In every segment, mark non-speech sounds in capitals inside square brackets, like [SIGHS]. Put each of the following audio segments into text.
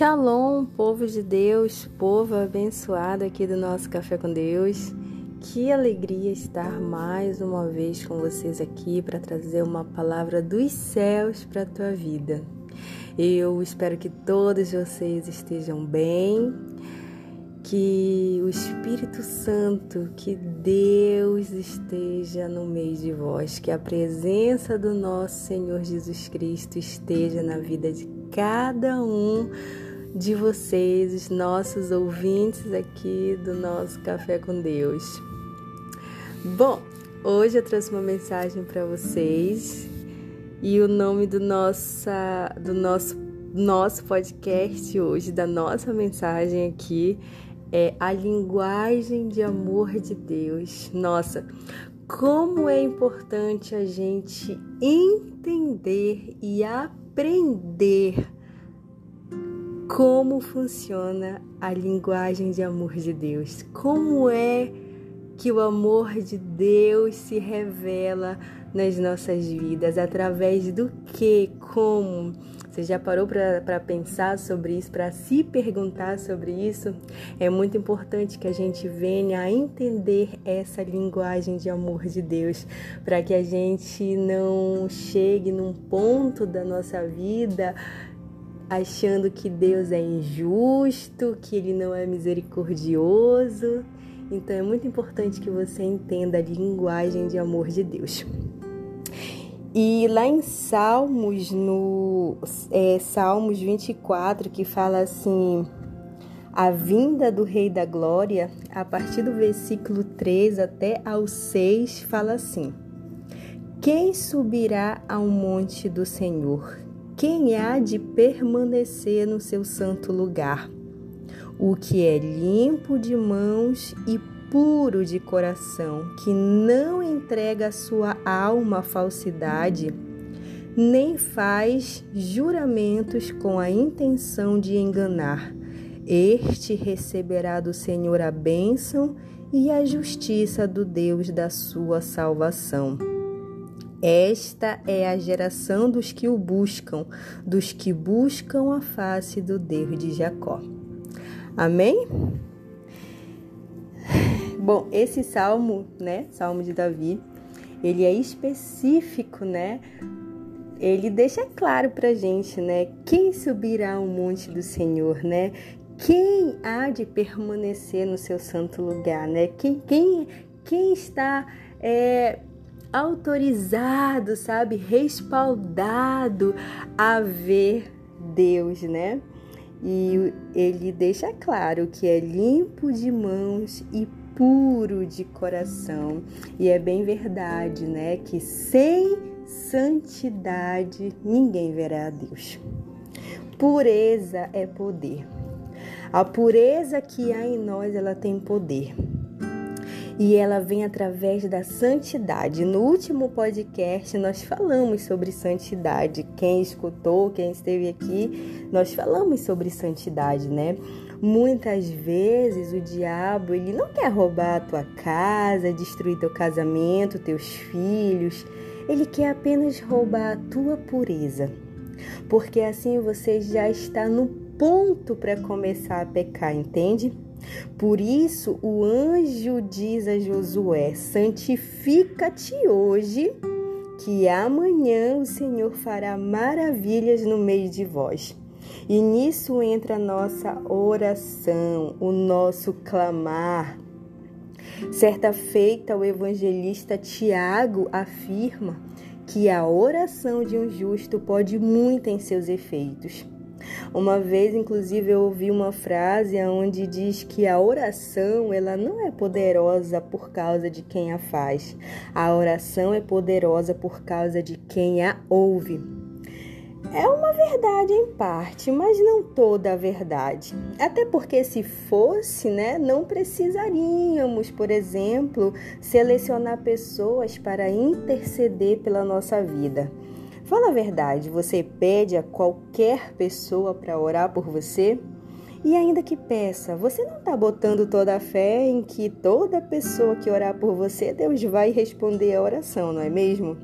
Shalom, povo de Deus, povo abençoado aqui do nosso Café com Deus. Que alegria estar mais uma vez com vocês aqui para trazer uma palavra dos céus para a tua vida. Eu espero que todos vocês estejam bem, que o Espírito Santo, que Deus esteja no meio de vós, que a presença do nosso Senhor Jesus Cristo esteja na vida de cada um de vocês, os nossos ouvintes aqui do nosso Café com Deus. Bom, hoje eu trouxe uma mensagem para vocês e o nome do, nossa, do nosso, nosso podcast hoje, da nossa mensagem aqui, é A Linguagem de Amor de Deus. Nossa, como é importante a gente entender e aprender como funciona a linguagem de amor de Deus. Como é que o amor de Deus se revela nas nossas vidas? Através do que? Como? Você já parou para pensar sobre isso, para se perguntar sobre isso? É muito importante que a gente venha a entender essa linguagem de amor de Deus, para que a gente não chegue num ponto da nossa vida achando que Deus é injusto, que Ele não é misericordioso. Então é muito importante que você entenda a linguagem de amor de Deus. E lá em Salmos, no é, Salmos 24, que fala assim: a vinda do Rei da Glória, a partir do versículo 3 até ao 6, fala assim: Quem subirá ao monte do Senhor? Quem há de permanecer no seu santo lugar? O que é limpo de mãos e puro de coração, que não entrega a sua alma à falsidade, nem faz juramentos com a intenção de enganar. Este receberá do Senhor a bênção e a justiça do Deus da sua salvação. Esta é a geração dos que o buscam, dos que buscam a face do Deus de Jacó. Amém? Bom, esse salmo, né, Salmo de Davi, ele é específico, né? Ele deixa claro pra gente, né, quem subirá ao monte do Senhor, né? Quem há de permanecer no seu santo lugar, né? Quem, quem, quem está é, autorizado, sabe, respaldado a ver Deus, né? E ele deixa claro que é limpo de mãos e puro de coração. E é bem verdade, né? Que sem santidade ninguém verá a Deus. Pureza é poder. A pureza que há em nós, ela tem poder. E ela vem através da santidade. No último podcast nós falamos sobre santidade. Quem escutou, quem esteve aqui, nós falamos sobre santidade, né? Muitas vezes o diabo ele não quer roubar a tua casa, destruir teu casamento, teus filhos. Ele quer apenas roubar a tua pureza. Porque assim você já está no ponto para começar a pecar, entende? Por isso o anjo diz a Josué: Santifica-te hoje, que amanhã o Senhor fará maravilhas no meio de vós. E nisso entra a nossa oração, o nosso clamar. Certa feita, o evangelista Tiago afirma que a oração de um justo pode muito em seus efeitos. Uma vez, inclusive, eu ouvi uma frase onde diz que a oração ela não é poderosa por causa de quem a faz. A oração é poderosa por causa de quem a ouve. É uma verdade em parte, mas não toda a verdade. Até porque se fosse, né, não precisaríamos, por exemplo, selecionar pessoas para interceder pela nossa vida. Fala a verdade, você pede a qualquer pessoa para orar por você? E ainda que peça, você não está botando toda a fé em que toda pessoa que orar por você, Deus vai responder a oração, não é mesmo?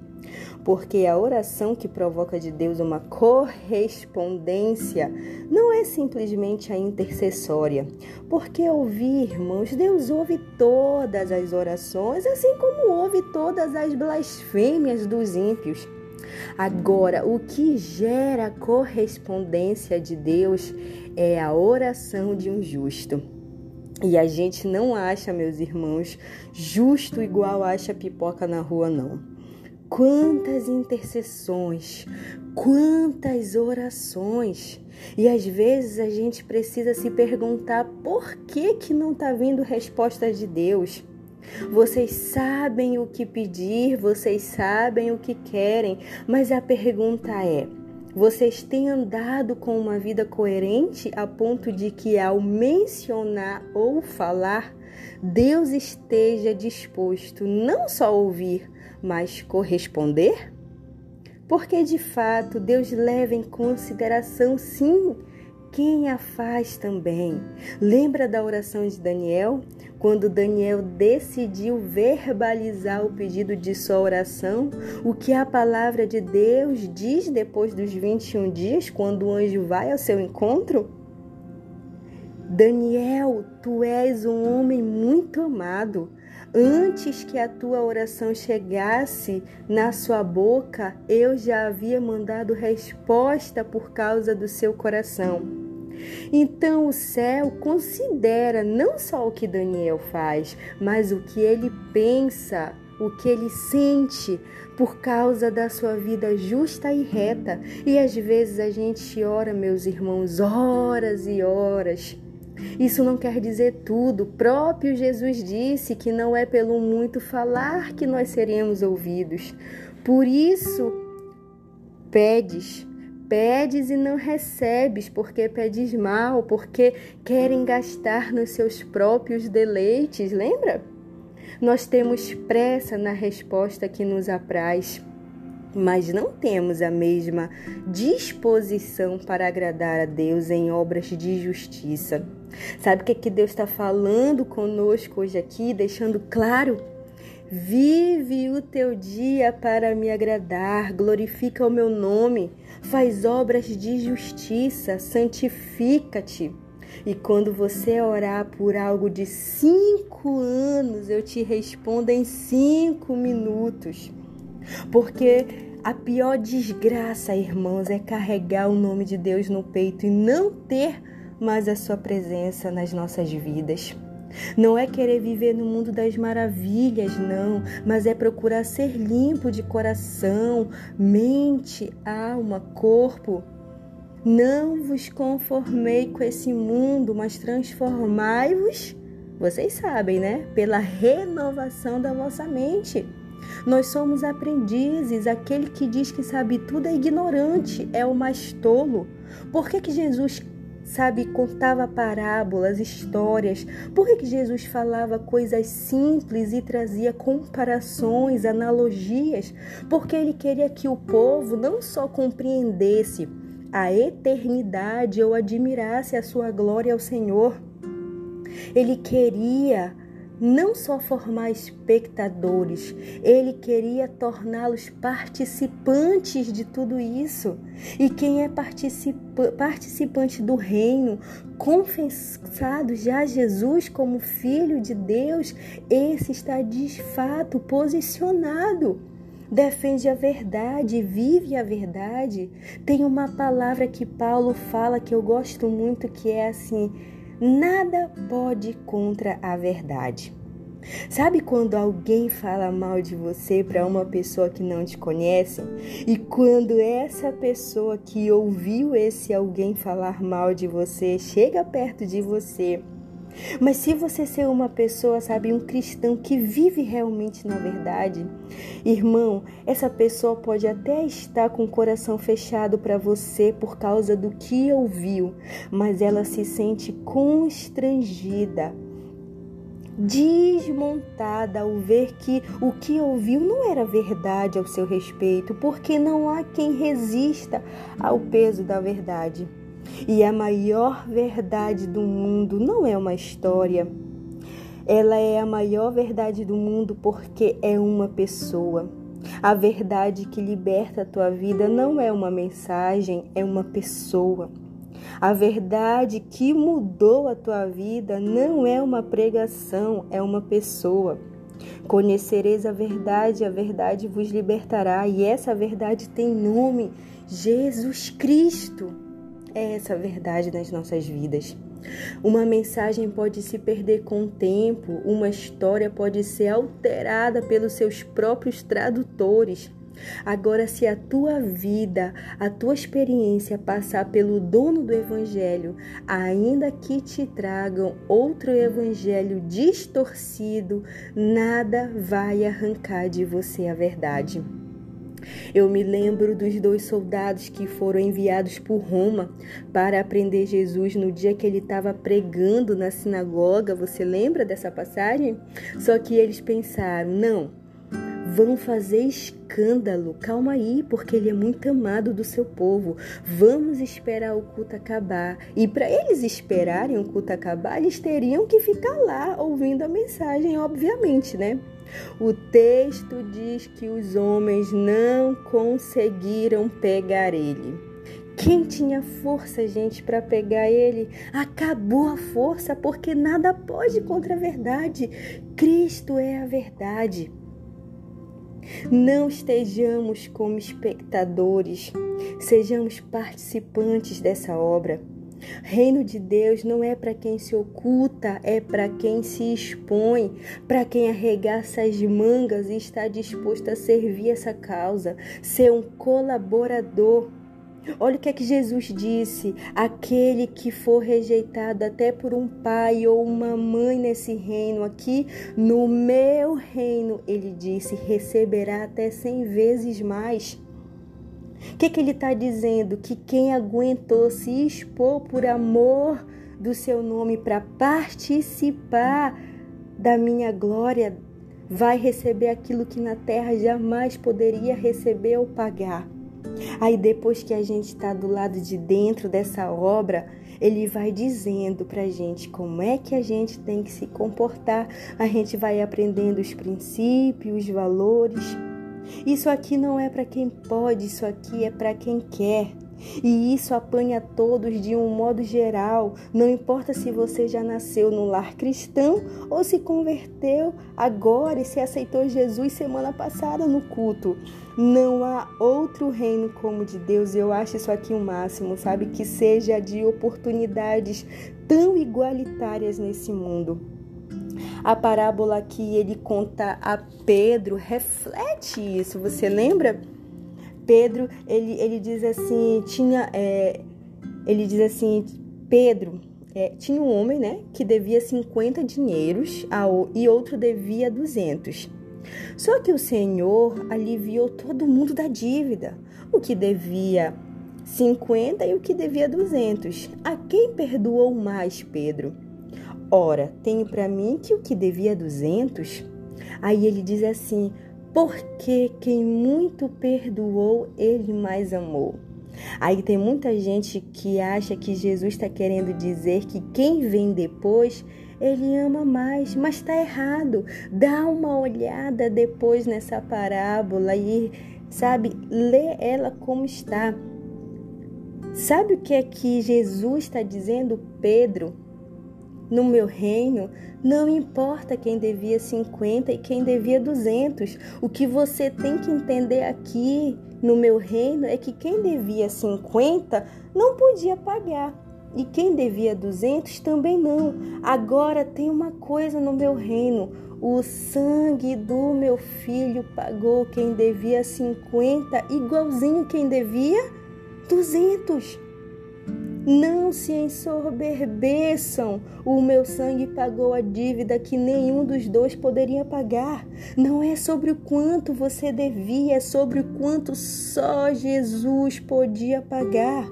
porque a oração que provoca de Deus uma correspondência não é simplesmente a intercessória. Porque ouvir, irmãos, Deus ouve todas as orações, assim como ouve todas as blasfêmias dos ímpios. Agora, o que gera correspondência de Deus é a oração de um justo. E a gente não acha, meus irmãos, justo igual acha pipoca na rua, não. Quantas intercessões, quantas orações. E às vezes a gente precisa se perguntar por que que não está vindo resposta de Deus. Vocês sabem o que pedir, vocês sabem o que querem, mas a pergunta é: vocês têm andado com uma vida coerente a ponto de que, ao mencionar ou falar, Deus esteja disposto não só ouvir, mas corresponder? Porque de fato Deus leva em consideração, sim, quem a faz também. Lembra da oração de Daniel? Quando Daniel decidiu verbalizar o pedido de sua oração, o que a palavra de Deus diz depois dos 21 dias, quando o anjo vai ao seu encontro? Daniel, tu és um homem muito amado. Antes que a tua oração chegasse na sua boca, eu já havia mandado resposta por causa do seu coração. Então o céu considera não só o que Daniel faz, mas o que ele pensa, o que ele sente por causa da sua vida justa e reta. E às vezes a gente ora, meus irmãos, horas e horas. Isso não quer dizer tudo. O próprio Jesus disse que não é pelo muito falar que nós seremos ouvidos. Por isso, pedes, Pedes e não recebes, porque pedes mal, porque querem gastar nos seus próprios deleites, lembra? Nós temos pressa na resposta que nos apraz, mas não temos a mesma disposição para agradar a Deus em obras de justiça. Sabe o que, é que Deus está falando conosco hoje aqui, deixando claro? Vive o teu dia para me agradar, glorifica o meu nome, faz obras de justiça, santifica-te. E quando você orar por algo de cinco anos, eu te respondo em cinco minutos. Porque a pior desgraça, irmãos, é carregar o nome de Deus no peito e não ter mais a sua presença nas nossas vidas. Não é querer viver no mundo das maravilhas, não, mas é procurar ser limpo de coração, mente, alma, corpo. Não vos conformei com esse mundo, mas transformai-vos, vocês sabem, né? Pela renovação da vossa mente. Nós somos aprendizes, aquele que diz que sabe tudo é ignorante, é o mais tolo. Por que, que Jesus sabe, contava parábolas, histórias. Por que, que Jesus falava coisas simples e trazia comparações, analogias? Porque ele queria que o povo não só compreendesse a eternidade ou admirasse a sua glória ao Senhor, ele queria não só formar espectadores, ele queria torná-los participantes de tudo isso. E quem é participa participante do reino, confessado já Jesus como filho de Deus, esse está de fato posicionado defende a verdade, vive a verdade. Tem uma palavra que Paulo fala que eu gosto muito que é assim: Nada pode contra a verdade. Sabe quando alguém fala mal de você para uma pessoa que não te conhece? E quando essa pessoa que ouviu esse alguém falar mal de você chega perto de você mas se você ser uma pessoa, sabe, um cristão que vive realmente na verdade, irmão, essa pessoa pode até estar com o coração fechado para você por causa do que ouviu, mas ela se sente constrangida desmontada ao ver que o que ouviu não era verdade ao seu respeito, porque não há quem resista ao peso da verdade. E a maior verdade do mundo não é uma história. Ela é a maior verdade do mundo porque é uma pessoa. A verdade que liberta a tua vida não é uma mensagem, é uma pessoa. A verdade que mudou a tua vida não é uma pregação, é uma pessoa. Conhecereis a verdade, a verdade vos libertará, e essa verdade tem nome: Jesus Cristo. É essa verdade nas nossas vidas. Uma mensagem pode se perder com o tempo, uma história pode ser alterada pelos seus próprios tradutores. Agora, se a tua vida, a tua experiência passar pelo dono do evangelho, ainda que te tragam outro evangelho distorcido, nada vai arrancar de você a verdade. Eu me lembro dos dois soldados que foram enviados por Roma para aprender Jesus no dia que ele estava pregando na sinagoga. Você lembra dessa passagem? Só que eles pensaram: não, vão fazer escândalo. Calma aí, porque ele é muito amado do seu povo. Vamos esperar o culto acabar. E para eles esperarem o culto acabar, eles teriam que ficar lá ouvindo a mensagem, obviamente, né? O texto diz que os homens não conseguiram pegar ele. Quem tinha força, gente, para pegar ele? Acabou a força, porque nada pode contra a verdade. Cristo é a verdade. Não estejamos como espectadores, sejamos participantes dessa obra. Reino de Deus não é para quem se oculta, é para quem se expõe, para quem arregaça as mangas e está disposto a servir essa causa, ser um colaborador. Olha o que é que Jesus disse: aquele que for rejeitado até por um pai ou uma mãe nesse reino aqui, no meu reino, ele disse, receberá até cem vezes mais. O que, que ele está dizendo? Que quem aguentou se expor por amor do seu nome para participar da minha glória vai receber aquilo que na terra jamais poderia receber ou pagar. Aí depois que a gente está do lado de dentro dessa obra, ele vai dizendo para a gente como é que a gente tem que se comportar. A gente vai aprendendo os princípios, os valores. Isso aqui não é para quem pode, isso aqui é para quem quer. E isso apanha todos de um modo geral, não importa se você já nasceu no lar cristão ou se converteu agora e se aceitou Jesus semana passada no culto. Não há outro reino como o de Deus. Eu acho isso aqui o máximo, sabe? Que seja de oportunidades tão igualitárias nesse mundo. A parábola que ele conta a Pedro reflete isso. Você lembra? Pedro, ele, ele diz assim, tinha, é, ele diz assim, Pedro, é, tinha um homem, né, que devia 50 dinheiros ao, e outro devia 200. Só que o Senhor aliviou todo mundo da dívida, o que devia 50 e o que devia 200. A quem perdoou mais, Pedro? Ora, tenho para mim que o que devia 200. Aí ele diz assim: porque quem muito perdoou, ele mais amou. Aí tem muita gente que acha que Jesus está querendo dizer que quem vem depois ele ama mais, mas está errado. Dá uma olhada depois nessa parábola e, sabe, lê ela como está. Sabe o que é que Jesus está dizendo, Pedro? No meu reino, não importa quem devia 50 e quem devia 200. O que você tem que entender aqui no meu reino é que quem devia 50 não podia pagar. E quem devia 200 também não. Agora tem uma coisa no meu reino: o sangue do meu filho pagou quem devia 50, igualzinho quem devia 200. Não se ensoberbeçam. O meu sangue pagou a dívida que nenhum dos dois poderia pagar. Não é sobre o quanto você devia, é sobre o quanto só Jesus podia pagar.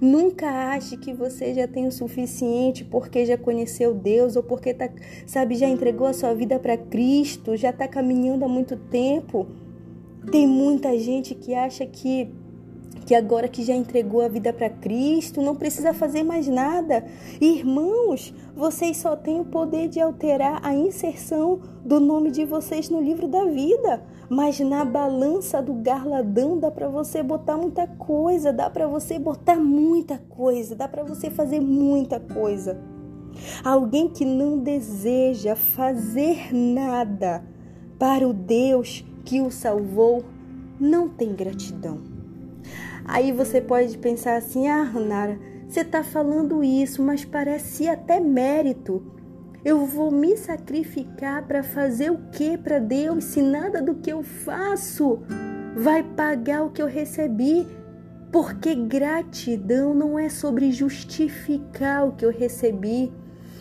Nunca ache que você já tem o suficiente porque já conheceu Deus ou porque tá, sabe, já entregou a sua vida para Cristo, já está caminhando há muito tempo. Tem muita gente que acha que que agora que já entregou a vida para Cristo, não precisa fazer mais nada. Irmãos, vocês só têm o poder de alterar a inserção do nome de vocês no livro da vida. Mas na balança do garladão dá para você botar muita coisa, dá para você botar muita coisa, dá para você fazer muita coisa. Alguém que não deseja fazer nada para o Deus que o salvou não tem gratidão. Aí você pode pensar assim: ah, Nara, você está falando isso, mas parece até mérito. Eu vou me sacrificar para fazer o que para Deus se nada do que eu faço vai pagar o que eu recebi? Porque gratidão não é sobre justificar o que eu recebi,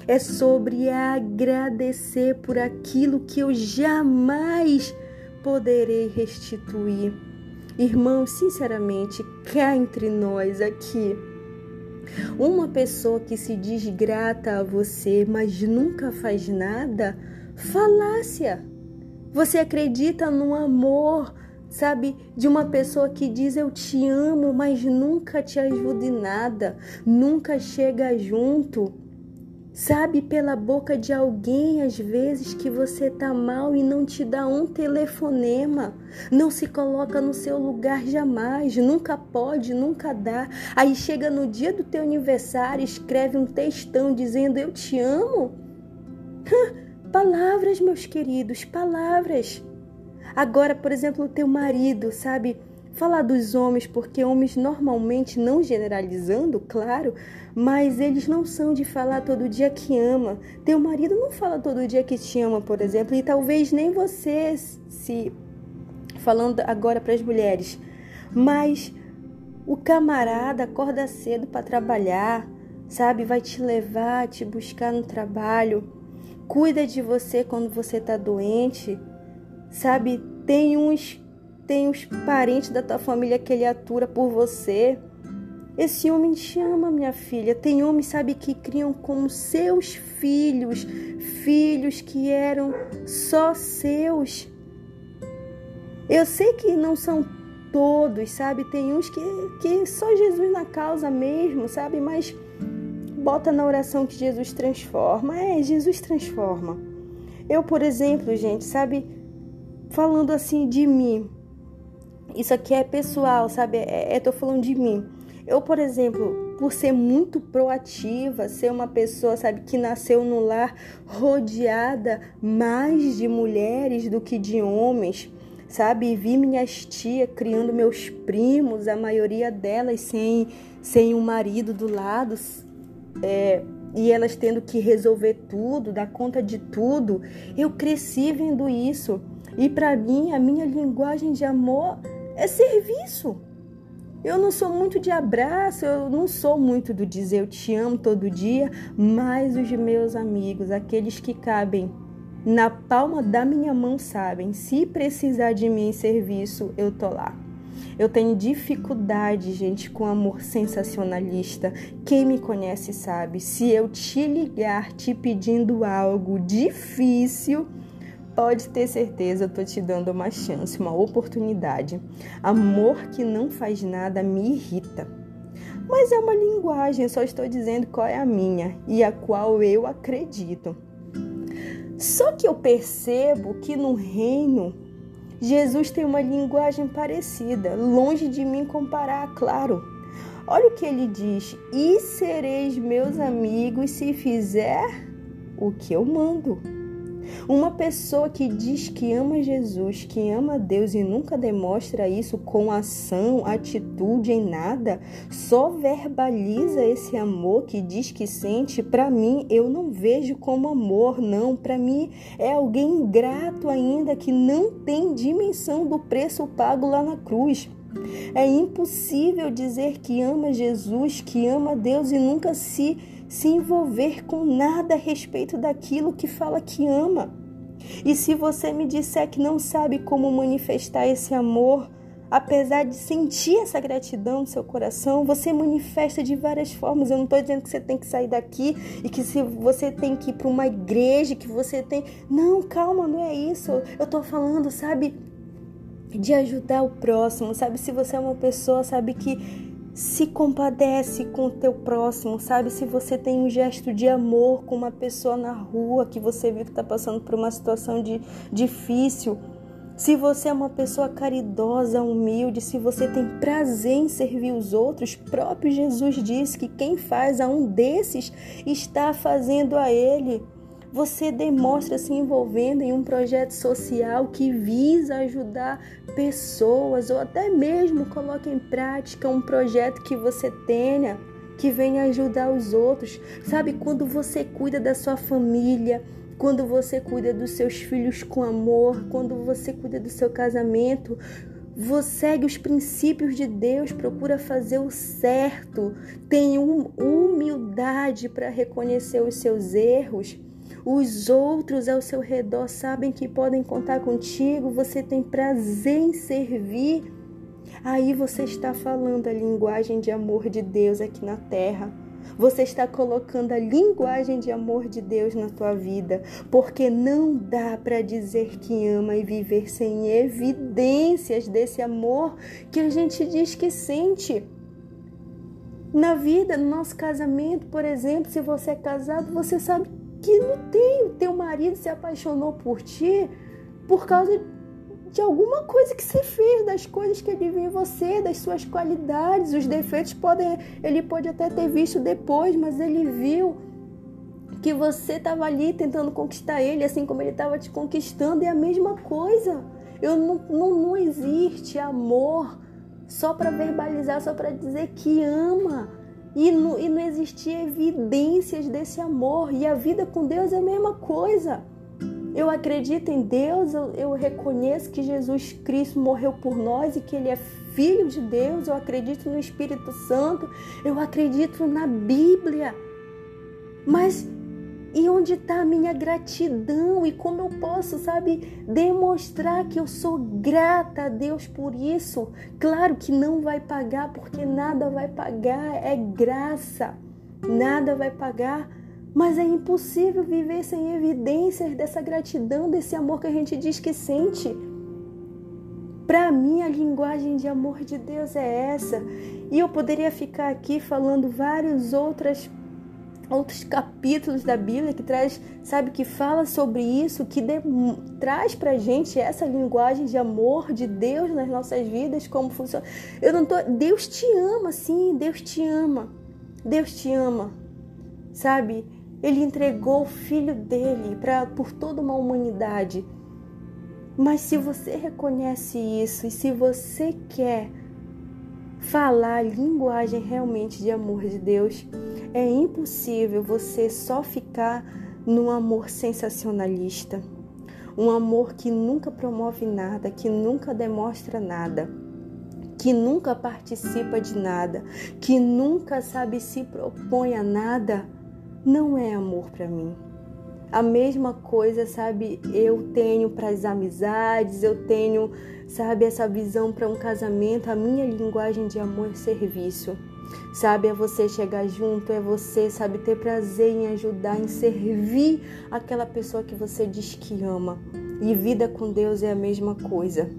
é sobre agradecer por aquilo que eu jamais poderei restituir. Irmãos, sinceramente, cá entre nós aqui, uma pessoa que se diz grata a você, mas nunca faz nada, falácia. Você acredita no amor, sabe, de uma pessoa que diz eu te amo, mas nunca te ajuda em nada, nunca chega junto. Sabe pela boca de alguém às vezes que você tá mal e não te dá um telefonema, não se coloca no seu lugar jamais, nunca pode, nunca dá. Aí chega no dia do teu aniversário, escreve um textão dizendo eu te amo. palavras, meus queridos, palavras. Agora, por exemplo, o teu marido, sabe? Falar dos homens, porque homens normalmente, não generalizando, claro, mas eles não são de falar todo dia que ama. Teu marido não fala todo dia que te ama, por exemplo, e talvez nem você, se falando agora para as mulheres, mas o camarada acorda cedo para trabalhar, sabe? Vai te levar, te buscar no trabalho, cuida de você quando você está doente, sabe? Tem uns tem os parentes da tua família que ele atura por você. Esse homem te ama, minha filha. Tem homens, sabe, que criam como seus filhos, filhos que eram só seus. Eu sei que não são todos, sabe? Tem uns que, que só Jesus na causa mesmo, sabe? Mas bota na oração que Jesus transforma. É, Jesus transforma. Eu, por exemplo, gente, sabe? Falando assim de mim, isso aqui é pessoal, sabe? É, é, tô falando de mim. Eu, por exemplo, por ser muito proativa, ser uma pessoa, sabe, que nasceu no lar rodeada mais de mulheres do que de homens, sabe? Vi minhas tias criando meus primos, a maioria delas sem, sem um marido do lado, é, e elas tendo que resolver tudo, dar conta de tudo. Eu cresci vendo isso. E para mim, a minha linguagem de amor é serviço. Eu não sou muito de abraço, eu não sou muito do dizer eu te amo todo dia, mas os meus amigos, aqueles que cabem na palma da minha mão, sabem. Se precisar de mim em serviço, eu tô lá. Eu tenho dificuldade, gente, com amor sensacionalista. Quem me conhece sabe. Se eu te ligar te pedindo algo difícil, Pode ter certeza, eu tô te dando uma chance, uma oportunidade. Amor que não faz nada me irrita. Mas é uma linguagem, só estou dizendo qual é a minha e a qual eu acredito. Só que eu percebo que no reino Jesus tem uma linguagem parecida, longe de mim comparar, claro. Olha o que ele diz: E sereis meus amigos se fizer o que eu mando. Uma pessoa que diz que ama Jesus, que ama Deus e nunca demonstra isso com ação, atitude em nada, só verbaliza esse amor que diz que sente, para mim eu não vejo como amor, não. Para mim é alguém ingrato ainda que não tem dimensão do preço pago lá na cruz. É impossível dizer que ama Jesus, que ama Deus e nunca se se envolver com nada a respeito daquilo que fala que ama. E se você me disser que não sabe como manifestar esse amor, apesar de sentir essa gratidão no seu coração, você manifesta de várias formas. Eu não estou dizendo que você tem que sair daqui e que se você tem que ir para uma igreja, que você tem. Não, calma, não é isso. Eu estou falando, sabe, de ajudar o próximo, sabe? Se você é uma pessoa, sabe que se compadece com o teu próximo, sabe? Se você tem um gesto de amor com uma pessoa na rua que você viu que está passando por uma situação de, difícil, se você é uma pessoa caridosa, humilde, se você tem prazer em servir os outros, próprio Jesus disse que quem faz a um desses está fazendo a ele você demonstra se envolvendo em um projeto social que visa ajudar pessoas ou até mesmo coloca em prática um projeto que você tenha que venha ajudar os outros. Sabe quando você cuida da sua família, quando você cuida dos seus filhos com amor, quando você cuida do seu casamento, você segue os princípios de Deus, procura fazer o certo, tem humildade para reconhecer os seus erros os outros ao seu redor sabem que podem contar contigo, você tem prazer em servir. Aí você está falando a linguagem de amor de Deus aqui na terra. Você está colocando a linguagem de amor de Deus na tua vida, porque não dá para dizer que ama e viver sem evidências desse amor que a gente diz que sente. Na vida, no nosso casamento, por exemplo, se você é casado, você sabe que não tem, o teu marido se apaixonou por ti por causa de alguma coisa que você fez, das coisas que ele viu em você, das suas qualidades, os defeitos podem, ele pode até ter visto depois, mas ele viu que você estava ali tentando conquistar ele, assim como ele estava te conquistando, é a mesma coisa. Eu não, não, não existe amor só para verbalizar, só para dizer que ama e não, e não existia evidências desse amor. E a vida com Deus é a mesma coisa. Eu acredito em Deus, eu, eu reconheço que Jesus Cristo morreu por nós e que Ele é Filho de Deus, eu acredito no Espírito Santo, eu acredito na Bíblia. Mas e onde está a minha gratidão? E como eu posso, sabe, demonstrar que eu sou grata a Deus por isso? Claro que não vai pagar, porque nada vai pagar, é graça. Nada vai pagar. Mas é impossível viver sem evidências dessa gratidão, desse amor que a gente diz que sente. Para mim, a linguagem de amor de Deus é essa. E eu poderia ficar aqui falando várias outras outros capítulos da Bíblia que traz, sabe, que fala sobre isso, que de, traz pra gente essa linguagem de amor de Deus nas nossas vidas, como funciona. Eu não tô, Deus te ama, sim, Deus te ama. Deus te ama. Sabe? Ele entregou o filho dele para por toda uma humanidade. Mas se você reconhece isso e se você quer falar a linguagem realmente de amor de Deus, é impossível você só ficar no amor sensacionalista, um amor que nunca promove nada, que nunca demonstra nada, que nunca participa de nada, que nunca sabe se propõe a nada, não é amor para mim. A mesma coisa, sabe, eu tenho para as amizades, eu tenho, sabe, essa visão para um casamento, a minha linguagem de amor é serviço. Sabe, é você chegar junto, é você, sabe, ter prazer em ajudar, em servir aquela pessoa que você diz que ama. E vida com Deus é a mesma coisa.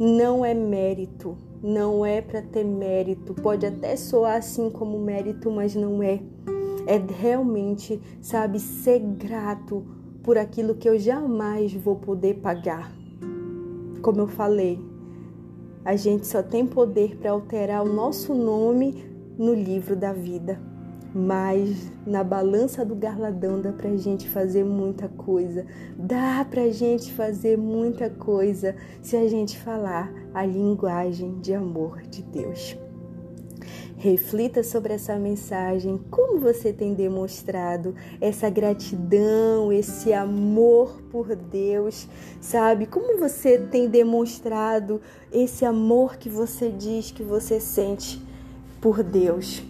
Não é mérito, não é para ter mérito. Pode até soar assim como mérito, mas não é. É realmente, sabe, ser grato por aquilo que eu jamais vou poder pagar. Como eu falei, a gente só tem poder para alterar o nosso nome no livro da vida. Mas na balança do garladão dá pra gente fazer muita coisa. Dá pra gente fazer muita coisa se a gente falar a linguagem de amor de Deus. Reflita sobre essa mensagem, como você tem demonstrado essa gratidão, esse amor por Deus, sabe? Como você tem demonstrado esse amor que você diz que você sente por Deus?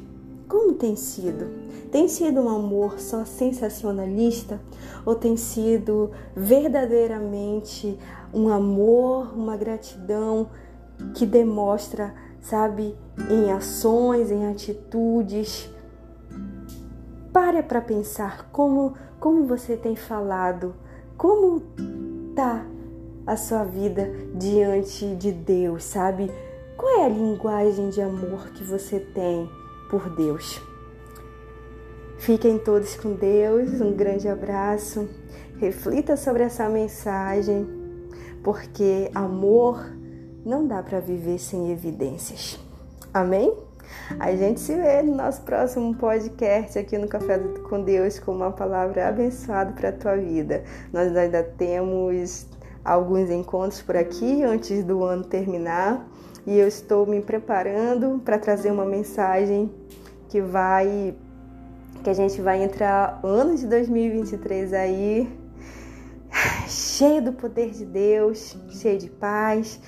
Como tem sido? Tem sido um amor só sensacionalista ou tem sido verdadeiramente um amor, uma gratidão que demonstra sabe, em ações, em atitudes. Pare para pensar como, como você tem falado, como tá a sua vida diante de Deus, sabe? Qual é a linguagem de amor que você tem por Deus? Fiquem todos com Deus, um grande abraço. Reflita sobre essa mensagem, porque amor não dá para viver sem evidências. Amém? A gente se vê no nosso próximo podcast aqui no Café com Deus com uma palavra abençoada para a tua vida. Nós ainda temos alguns encontros por aqui antes do ano terminar e eu estou me preparando para trazer uma mensagem que vai que a gente vai entrar ano de 2023 aí [SIGHS] cheio do poder de Deus, cheio de paz,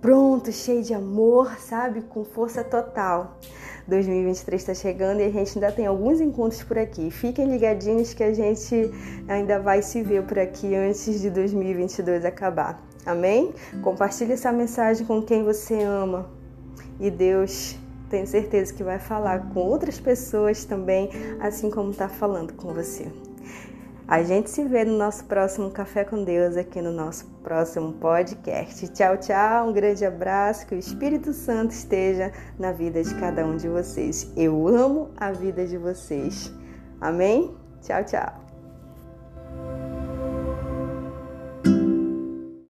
pronto, cheio de amor, sabe, com força total. 2023 está chegando e a gente ainda tem alguns encontros por aqui. Fiquem ligadinhos que a gente ainda vai se ver por aqui antes de 2022 acabar. Amém? Compartilhe essa mensagem com quem você ama e Deus tenho certeza que vai falar com outras pessoas também, assim como está falando com você. A gente se vê no nosso próximo Café com Deus, aqui no nosso próximo podcast. Tchau, tchau, um grande abraço, que o Espírito Santo esteja na vida de cada um de vocês. Eu amo a vida de vocês. Amém? Tchau, tchau.